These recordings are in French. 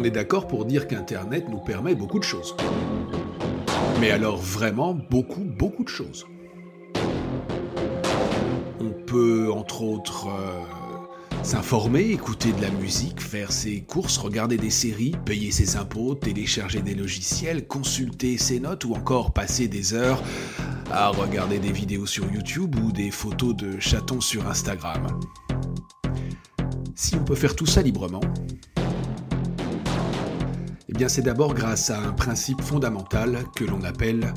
On est d'accord pour dire qu'Internet nous permet beaucoup de choses. Mais alors vraiment beaucoup, beaucoup de choses. On peut, entre autres, euh, s'informer, écouter de la musique, faire ses courses, regarder des séries, payer ses impôts, télécharger des logiciels, consulter ses notes ou encore passer des heures à regarder des vidéos sur YouTube ou des photos de chatons sur Instagram. Si on peut faire tout ça librement, c'est d'abord grâce à un principe fondamental que l'on appelle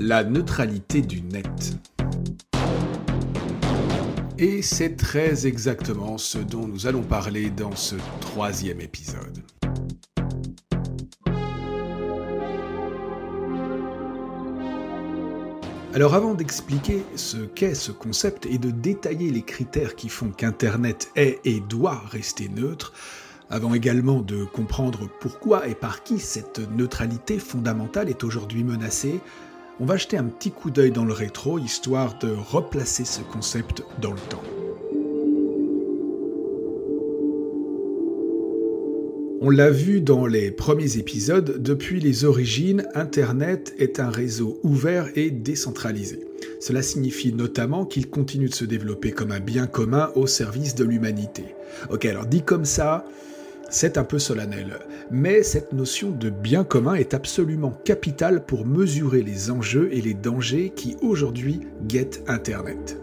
la neutralité du net. Et c'est très exactement ce dont nous allons parler dans ce troisième épisode. Alors avant d'expliquer ce qu'est ce concept et de détailler les critères qui font qu'Internet est et doit rester neutre, avant également de comprendre pourquoi et par qui cette neutralité fondamentale est aujourd'hui menacée, on va jeter un petit coup d'œil dans le rétro histoire de replacer ce concept dans le temps. On l'a vu dans les premiers épisodes, depuis les origines, Internet est un réseau ouvert et décentralisé. Cela signifie notamment qu'il continue de se développer comme un bien commun au service de l'humanité. Ok, alors dit comme ça, c'est un peu solennel, mais cette notion de bien commun est absolument capitale pour mesurer les enjeux et les dangers qui aujourd'hui guettent Internet.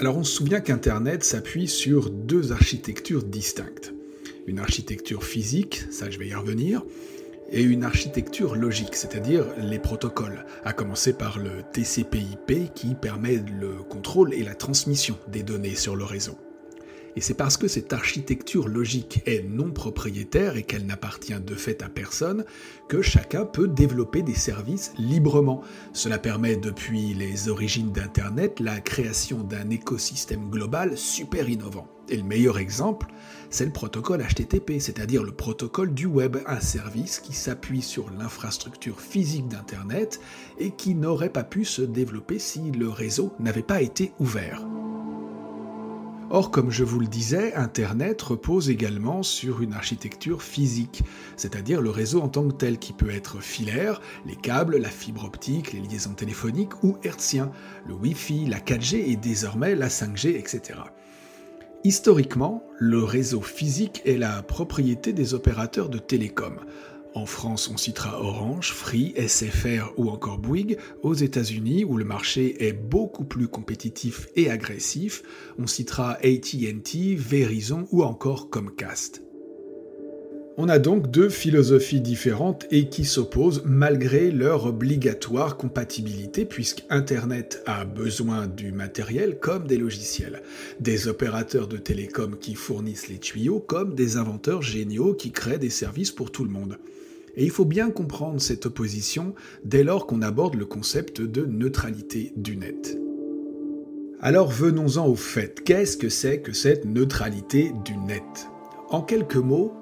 Alors on se souvient qu'Internet s'appuie sur deux architectures distinctes une architecture physique, ça je vais y revenir, et une architecture logique, c'est-à-dire les protocoles, à commencer par le TCP/IP qui permet le contrôle et la transmission des données sur le réseau. Et c'est parce que cette architecture logique est non propriétaire et qu'elle n'appartient de fait à personne que chacun peut développer des services librement. Cela permet depuis les origines d'Internet la création d'un écosystème global super innovant. Et le meilleur exemple, c'est le protocole HTTP, c'est-à-dire le protocole du web, un service qui s'appuie sur l'infrastructure physique d'Internet et qui n'aurait pas pu se développer si le réseau n'avait pas été ouvert. Or, comme je vous le disais, Internet repose également sur une architecture physique, c'est-à-dire le réseau en tant que tel qui peut être filaire, les câbles, la fibre optique, les liaisons téléphoniques ou hertzien, le Wi-Fi, la 4G et désormais la 5G, etc. Historiquement, le réseau physique est la propriété des opérateurs de télécom. En France, on citera Orange, Free, SFR ou encore Bouygues. Aux États-Unis, où le marché est beaucoup plus compétitif et agressif, on citera AT&T, Verizon ou encore Comcast. On a donc deux philosophies différentes et qui s'opposent malgré leur obligatoire compatibilité puisque Internet a besoin du matériel comme des logiciels, des opérateurs de télécom qui fournissent les tuyaux comme des inventeurs géniaux qui créent des services pour tout le monde. Et il faut bien comprendre cette opposition dès lors qu'on aborde le concept de neutralité du net. Alors venons-en au fait, qu'est-ce que c'est que cette neutralité du net? En quelques mots,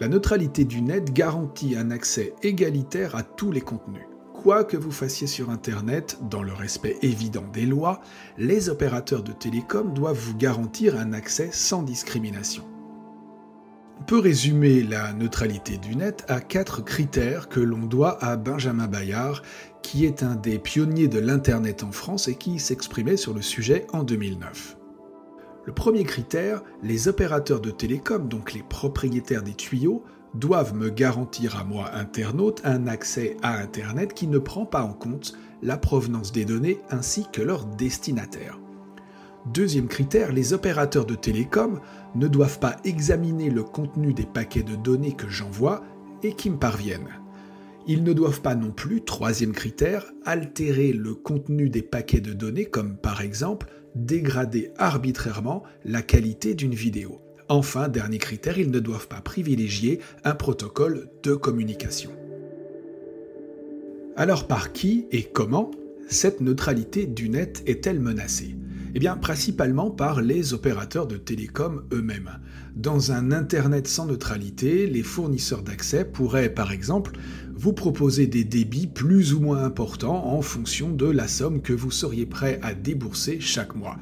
la neutralité du net garantit un accès égalitaire à tous les contenus. Quoi que vous fassiez sur Internet, dans le respect évident des lois, les opérateurs de télécom doivent vous garantir un accès sans discrimination. On peut résumer la neutralité du net à quatre critères que l'on doit à Benjamin Bayard, qui est un des pionniers de l'Internet en France et qui s'exprimait sur le sujet en 2009. Le premier critère, les opérateurs de télécom, donc les propriétaires des tuyaux, doivent me garantir à moi, internaute, un accès à Internet qui ne prend pas en compte la provenance des données ainsi que leur destinataire. Deuxième critère, les opérateurs de télécom ne doivent pas examiner le contenu des paquets de données que j'envoie et qui me parviennent. Ils ne doivent pas non plus, troisième critère, altérer le contenu des paquets de données comme par exemple dégrader arbitrairement la qualité d'une vidéo. Enfin, dernier critère, ils ne doivent pas privilégier un protocole de communication. Alors par qui et comment cette neutralité du net est-elle menacée? Eh bien, principalement par les opérateurs de télécom eux-mêmes. Dans un Internet sans neutralité, les fournisseurs d'accès pourraient, par exemple, vous proposer des débits plus ou moins importants en fonction de la somme que vous seriez prêt à débourser chaque mois.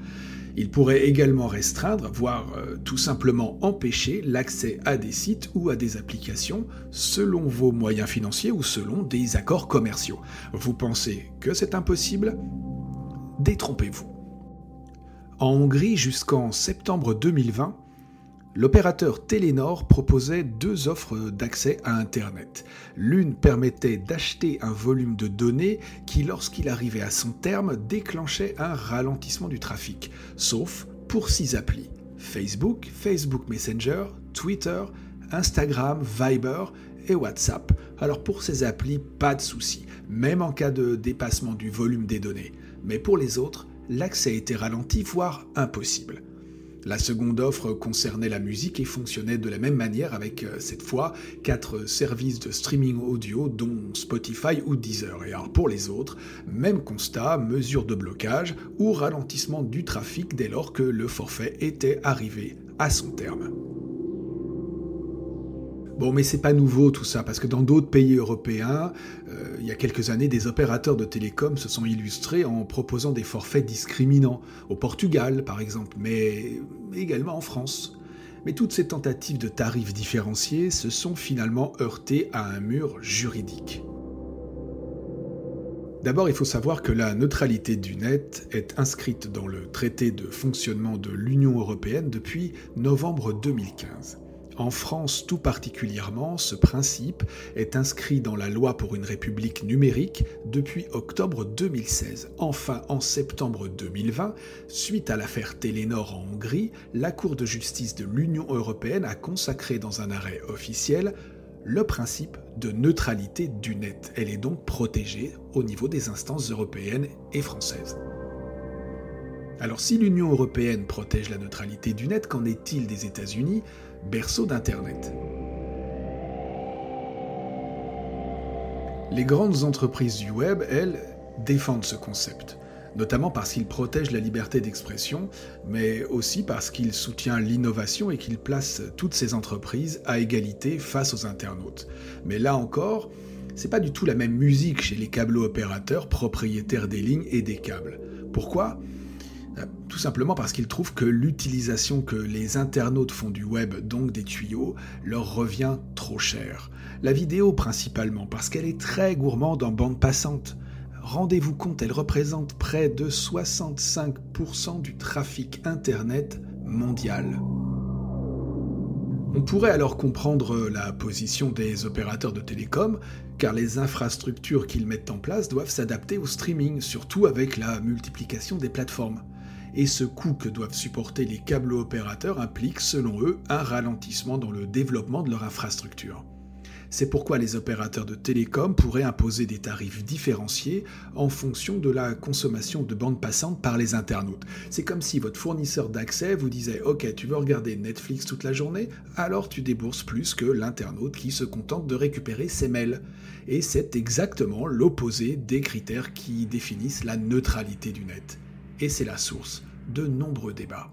Il pourrait également restreindre, voire euh, tout simplement empêcher l'accès à des sites ou à des applications selon vos moyens financiers ou selon des accords commerciaux. Vous pensez que c'est impossible? Détrompez-vous. En Hongrie, jusqu'en septembre 2020, L'opérateur Telenor proposait deux offres d'accès à Internet. L'une permettait d'acheter un volume de données qui, lorsqu'il arrivait à son terme, déclenchait un ralentissement du trafic, sauf pour six applis. Facebook, Facebook Messenger, Twitter, Instagram, Viber et WhatsApp. Alors pour ces applis, pas de souci, même en cas de dépassement du volume des données. Mais pour les autres, l'accès était ralenti, voire impossible. La seconde offre concernait la musique et fonctionnait de la même manière avec, euh, cette fois, quatre services de streaming audio dont Spotify ou Deezer. Et alors pour les autres, même constat, mesure de blocage ou ralentissement du trafic dès lors que le forfait était arrivé à son terme. Bon, mais c'est pas nouveau tout ça, parce que dans d'autres pays européens, euh, il y a quelques années, des opérateurs de télécom se sont illustrés en proposant des forfaits discriminants, au Portugal par exemple, mais également en France. Mais toutes ces tentatives de tarifs différenciés se sont finalement heurtées à un mur juridique. D'abord, il faut savoir que la neutralité du net est inscrite dans le traité de fonctionnement de l'Union européenne depuis novembre 2015. En France tout particulièrement, ce principe est inscrit dans la loi pour une république numérique depuis octobre 2016. Enfin, en septembre 2020, suite à l'affaire Télénor en Hongrie, la Cour de justice de l'Union européenne a consacré dans un arrêt officiel le principe de neutralité du net. Elle est donc protégée au niveau des instances européennes et françaises. Alors si l'Union européenne protège la neutralité du net, qu'en est-il des États-Unis? Berceau d'Internet. Les grandes entreprises du web, elles, défendent ce concept, notamment parce qu'il protège la liberté d'expression, mais aussi parce qu'il soutient l'innovation et qu'il place toutes ces entreprises à égalité face aux internautes. Mais là encore, c'est pas du tout la même musique chez les câbleaux opérateurs propriétaires des lignes et des câbles. Pourquoi? Tout simplement parce qu'ils trouvent que l'utilisation que les internautes font du web, donc des tuyaux, leur revient trop cher. La vidéo principalement, parce qu'elle est très gourmande en bande passante. Rendez-vous compte, elle représente près de 65% du trafic Internet mondial. On pourrait alors comprendre la position des opérateurs de télécom, car les infrastructures qu'ils mettent en place doivent s'adapter au streaming, surtout avec la multiplication des plateformes et ce coût que doivent supporter les câbles opérateurs implique, selon eux, un ralentissement dans le développement de leur infrastructure. C'est pourquoi les opérateurs de télécom pourraient imposer des tarifs différenciés en fonction de la consommation de bandes passantes par les internautes. C'est comme si votre fournisseur d'accès vous disait Ok, tu veux regarder Netflix toute la journée Alors tu débourses plus que l'internaute qui se contente de récupérer ses mails. Et c'est exactement l'opposé des critères qui définissent la neutralité du net et c'est la source de nombreux débats.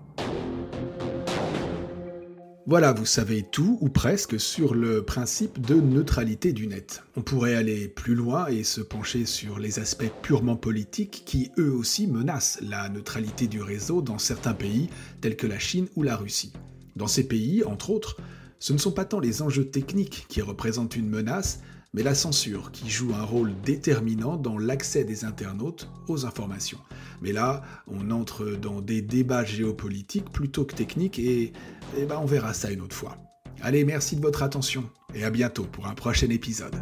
Voilà, vous savez tout, ou presque, sur le principe de neutralité du net. On pourrait aller plus loin et se pencher sur les aspects purement politiques qui, eux aussi, menacent la neutralité du réseau dans certains pays, tels que la Chine ou la Russie. Dans ces pays, entre autres, ce ne sont pas tant les enjeux techniques qui représentent une menace, mais la censure qui joue un rôle déterminant dans l'accès des internautes aux informations. Mais là, on entre dans des débats géopolitiques plutôt que techniques et, ben, on verra ça une autre fois. Allez, merci de votre attention et à bientôt pour un prochain épisode.